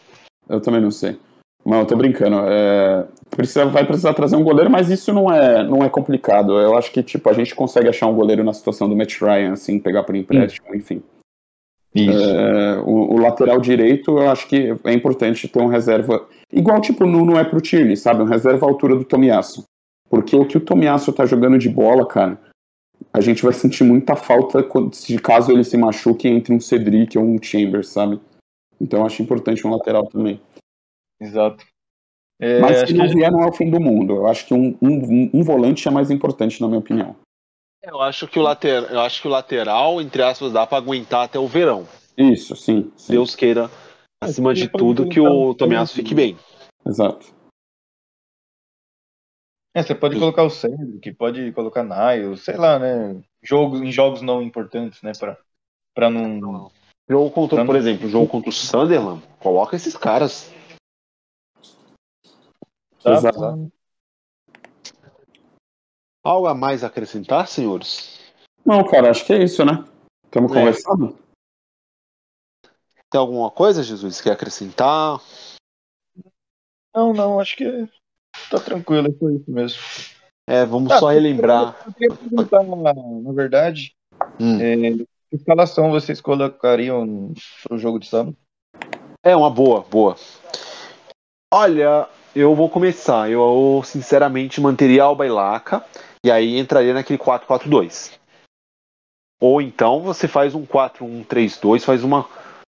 Eu também não sei. Mas eu tô brincando. É, precisa, vai precisar trazer um goleiro, mas isso não é, não é complicado. Eu acho que, tipo, a gente consegue achar um goleiro na situação do Matt Ryan, assim, pegar por empréstimo, enfim. Isso. É, o, o lateral direito, eu acho que é importante ter um reserva. Igual, tipo, não, não é pro time, sabe? Um reserva à altura do Tomiasso. Porque o que o Tomiasso tá jogando de bola, cara, a gente vai sentir muita falta quando- se caso ele se machuque entre um Cedric ou um Chambers, sabe? Então eu acho importante um lateral também. Exato. É, Mas se não que- vier, não é o fim do mundo. Eu acho que um, um, um volante é mais importante, na minha opinião. Eu acho que o lateral, eu acho que o lateral, entre aspas, dá pra aguentar até o verão. Isso, sim. sim. Deus queira, acima de tudo, que o Tomiasso fique bem. Exato. É, você pode colocar o Cedric, pode colocar Niles, sei lá, né? Jogos, em jogos não importantes, né? Pra, pra não. Jogo contra, Pra por não- exemplo, jogo contra o Sunderland, coloca esses caras. Tá? Exato. Algo a mais a acrescentar, senhores? Não, cara, acho que é isso, né? Estamos É. conversando? Tem alguma coisa, Jesus, quer acrescentar? Não, não, acho que tá tranquilo, é só isso mesmo. É, vamos Tá, só relembrar. Eu queria perguntar, na verdade, Hum. é, que escalação vocês colocariam pro jogo de sábado? É uma boa, boa. Olha, eu vou começar. Eu sinceramente manteria Alba e Laca e aí entraria naquele 4-4-2. Ou então você faz um 4-1-3-2, faz uma,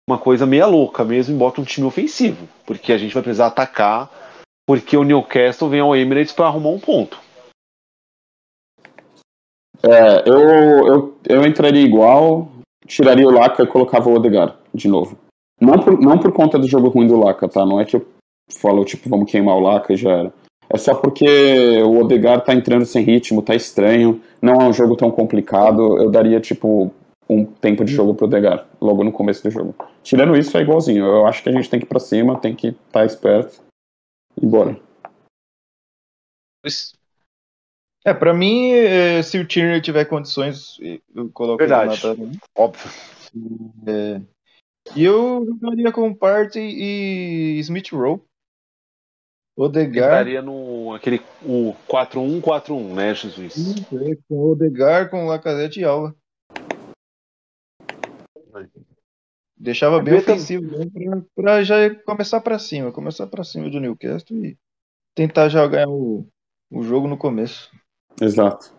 uma coisa meia louca mesmo e bota um time ofensivo. Porque a gente vai precisar atacar, porque o Newcastle vem ao Emirates para arrumar um ponto. É, eu, eu, eu entraria igual, tiraria o Laca e colocava o Odegar de novo. Não por, não por conta do jogo ruim do Laca, tá? Não é que eu falo, tipo, vamos queimar o Laca e já era. É só porque o Odegar tá entrando sem ritmo, tá estranho, não é um jogo tão complicado. Eu daria, tipo, um tempo de jogo pro Odegar, logo no começo do jogo. Tirando isso, é igualzinho. Eu acho que a gente tem que ir pra cima, tem que estar tá esperto e bora. É, pra mim, é, se o Tierney tiver condições, eu coloco Verdade. na tabela. Óbvio. É, e eu jogaria com Partey e Smith Rowe. Odegar. Entraria no aquele o 4-1-4-1, né, Jesus? É, Com Odegar, com Lacazette e Alba. Deixava bem tam- ofensivo né, pra, pra já começar pra cima, começar pra cima do Newcastle e tentar já ganhar o, o jogo no começo. Exato.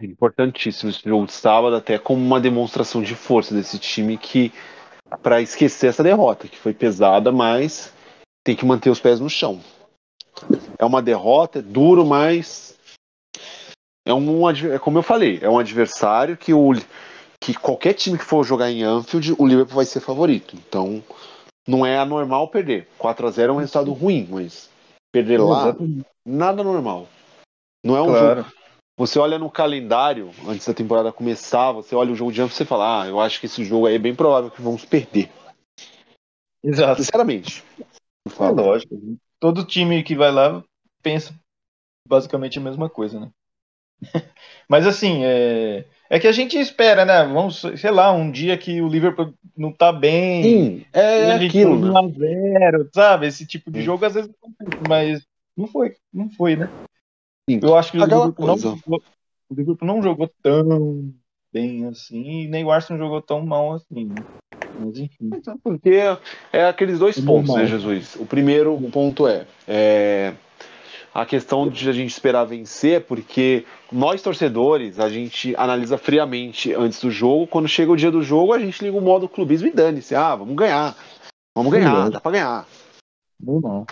Importantíssimo esse jogo de sábado, até como uma demonstração de força desse time que, para esquecer essa derrota, que foi pesada, mas tem que manter os pés no chão. É uma derrota, é duro, mas é um é como eu falei, é um adversário que o que qualquer time que for jogar em Anfield, o Liverpool vai ser favorito. Então, não é anormal perder. 4 a 0 é um resultado ruim, mas perder lá, Exatamente. nada normal. Não é um jogo Claro. você olha no calendário, antes da temporada começar, você olha o jogo de Anfield e você fala, ah, eu acho que esse jogo aí é bem provável que vamos perder. Exato. Sinceramente. É lógico. Todo time que vai lá pensa basicamente a mesma coisa, né? Mas assim, é... é que a gente espera, né? Vamos, sei lá, um dia que o Liverpool não tá bem. Sim, é aquilo, foi né? 1 a 0, sabe? Esse tipo de Sim. jogo às vezes acontece, mas não foi, não foi, né? Sim. Eu acho que o Liverpool, não jogou, o Liverpool não jogou tão bem assim, e nem o Arsenal jogou tão mal assim. Né? Mas enfim. Porque é aqueles dois É pontos, normal. né, Jesus? O primeiro ponto é, é a questão de a gente esperar vencer, porque nós torcedores, a gente analisa friamente antes do jogo, quando chega o dia do jogo, a gente liga o modo clubismo e dane-se. Ah, vamos ganhar. Vamos ganhar, dá pra ganhar. Normal.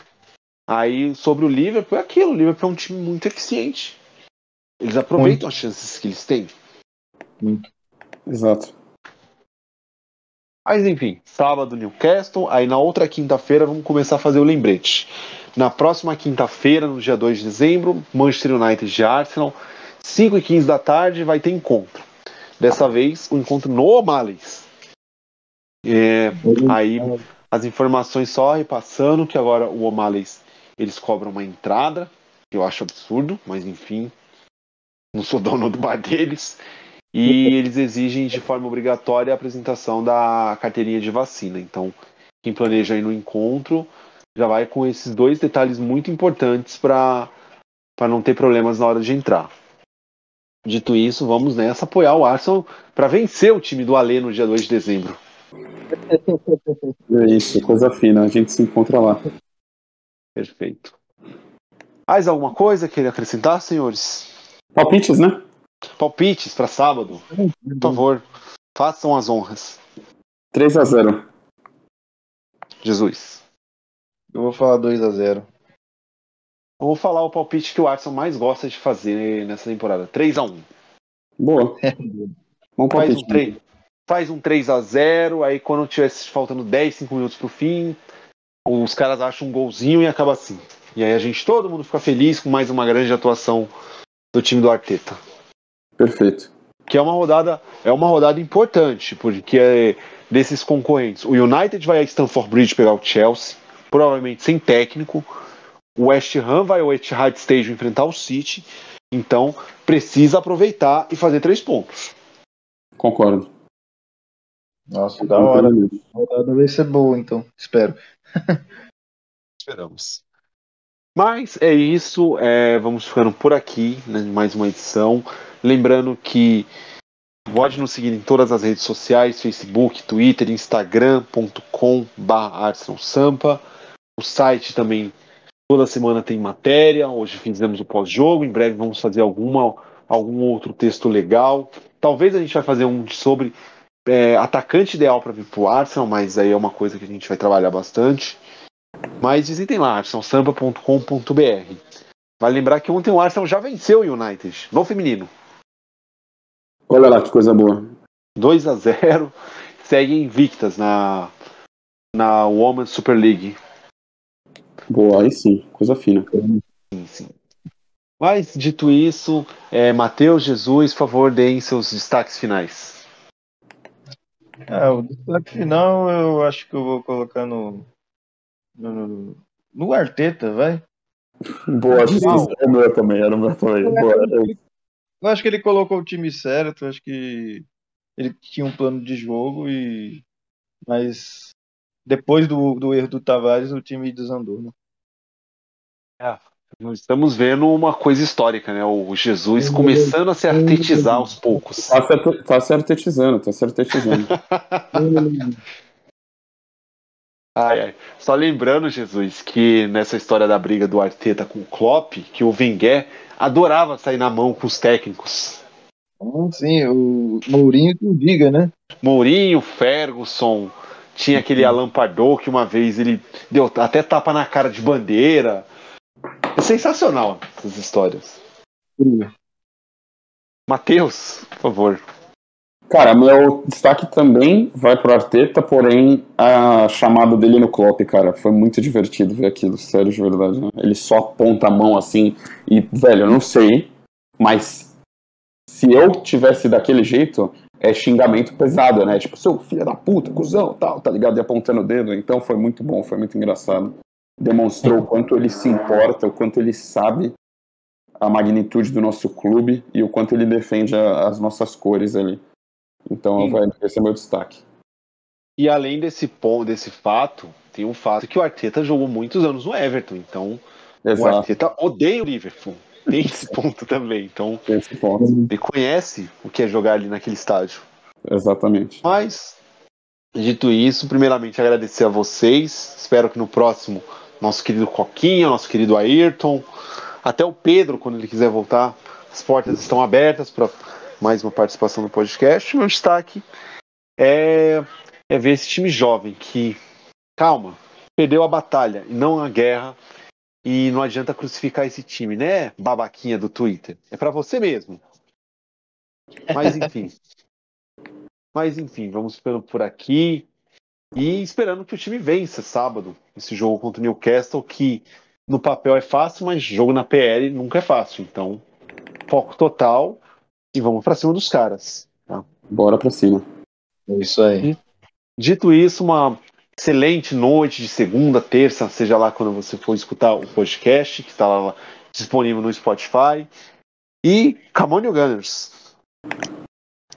Aí, sobre o Liverpool, é aquilo. O Liverpool é um time muito eficiente. Eles aproveitam as chances que eles têm. Exato. Mas, enfim, sábado, Newcastle. Aí, na outra quinta-feira, vamos começar a fazer o lembrete. Na próxima quinta-feira, no dia 2 de dezembro, Manchester United e Arsenal. 5 e 15 da tarde, vai ter encontro. Dessa vez, o encontro no O'Malley's. É, aí, as informações só repassando que agora o O'Malley's eles cobram uma entrada, que eu acho absurdo, mas enfim, não sou dono do bar deles. E eles exigem de forma obrigatória a apresentação da carteirinha de vacina. Então, quem planeja ir no encontro já vai com esses dois detalhes muito importantes para não ter problemas na hora de entrar. Dito isso, vamos nessa apoiar o Arsenal para vencer o time do Alê no dia 2 de dezembro. É isso, coisa fina. A gente se encontra lá. Perfeito. Mais alguma coisa que ele acrescentar, senhores? Palpites, né? Palpites para sábado, por favor, façam as honras. 3 a 0 Jesus. Eu vou falar 2 a 0 Eu vou falar o palpite que o Arsenal mais gosta de fazer nessa temporada. 3 a 1 Boa. Bom Faz palpite. um 3, faz um 3 a 0 aí quando tivesse faltando 10, 5 minutos pro fim, os caras acham um golzinho e acaba assim. E aí a gente, todo mundo fica feliz com mais uma grande atuação do time do Arteta. Perfeito. Que é uma rodada, é uma rodada importante, porque é desses concorrentes. O United vai a Stamford Bridge pegar o Chelsea, provavelmente sem técnico. O West Ham vai ao Etihad Stadium enfrentar o City. Então, precisa aproveitar e fazer três pontos. Concordo. Nossa, da hora. A rodada vai ser boa, então. Espero. Esperamos. Mas é isso. É, vamos ficando por aqui, né, mais uma edição. Lembrando que pode nos seguir em todas as redes sociais: Facebook, Twitter, Instagram.com.br Sampa. O site também toda semana tem matéria. Hoje fizemos o pós-jogo. Em breve vamos fazer alguma, algum outro texto legal. Talvez a gente vai fazer um sobre é, atacante ideal para vir para o Arsenal, mas aí é uma coisa que a gente vai trabalhar bastante. Mas visitem lá, arsenalsamba.com.br. Vale lembrar que ontem o Arsenal já venceu o United, no feminino. Olha lá que coisa boa. 2 a 0 Segue invictas na, na Women's Super League. Boa, aí sim, coisa fina. Sim, sim. Mas, dito isso, é, Matheus, Jesus, por favor, deem seus destaques finais. É, o destaque final eu acho que eu vou colocar no. no, no Arteta, vai. Boa, não. era o meu também, era o meu também. Boa, eu acho que ele colocou o time certo, acho que ele tinha um plano de jogo e. Mas depois do, do erro do Tavares, o time desandou, né? É, estamos vendo uma coisa histórica, né? O Jesus começando a se artetizar aos poucos. Tá, tá se artetizando, tá se artetizando. ai, ai. Só lembrando, Jesus, que nessa história da briga do Arteta com o Klopp, que o Wenger adorava sair na mão com os técnicos. Sim, o Mourinho que diga, né? Mourinho, Ferguson, tinha aquele Alan que uma vez ele deu até tapa na cara de bandeira. É sensacional essas histórias. Matheus, por favor. Cara, meu destaque também vai pro Arteta, porém a chamada dele no Klopp, cara, foi muito divertido ver aquilo, sério, de verdade. Né? Ele só aponta a mão assim e, velho, eu não sei, mas se eu tivesse daquele jeito, é xingamento pesado, né? Tipo, seu filho da puta, cuzão, tal, tá ligado? E apontando o dedo. Então foi muito bom, foi muito engraçado. Demonstrou o quanto ele se importa, o quanto ele sabe a magnitude do nosso clube e o quanto ele defende a, as nossas cores ali. Então vai, esse é meu destaque. E além desse ponto, desse fato, tem um fato que o Arteta jogou muitos anos no Everton, então Exato. o Arteta odeia o Liverpool. Tem esse ponto também. Então, esse ponto. ele conhece o que é jogar ali naquele estádio. Exatamente. Mas, dito isso, primeiramente agradecer a vocês. Espero que no próximo, nosso querido Coquinha, nosso querido Ayrton, até o Pedro, quando ele quiser voltar, as portas estão abertas para mais uma participação no podcast. Meu destaque é, é ver esse time jovem que, calma, perdeu a batalha e não a guerra e não adianta crucificar esse time, né, babaquinha do Twitter? É para você mesmo. Mas enfim. Mas enfim, vamos ficando por aqui. E esperando que o time vença sábado esse jogo contra o Newcastle, que no papel é fácil, mas jogo na PL nunca é fácil. Então, foco total e vamos para cima dos caras. Tá? Bora para cima. É isso aí. Dito isso, uma excelente noite de segunda, terça, seja lá quando você for escutar o podcast, que está lá disponível no Spotify. E come on, you Gunners!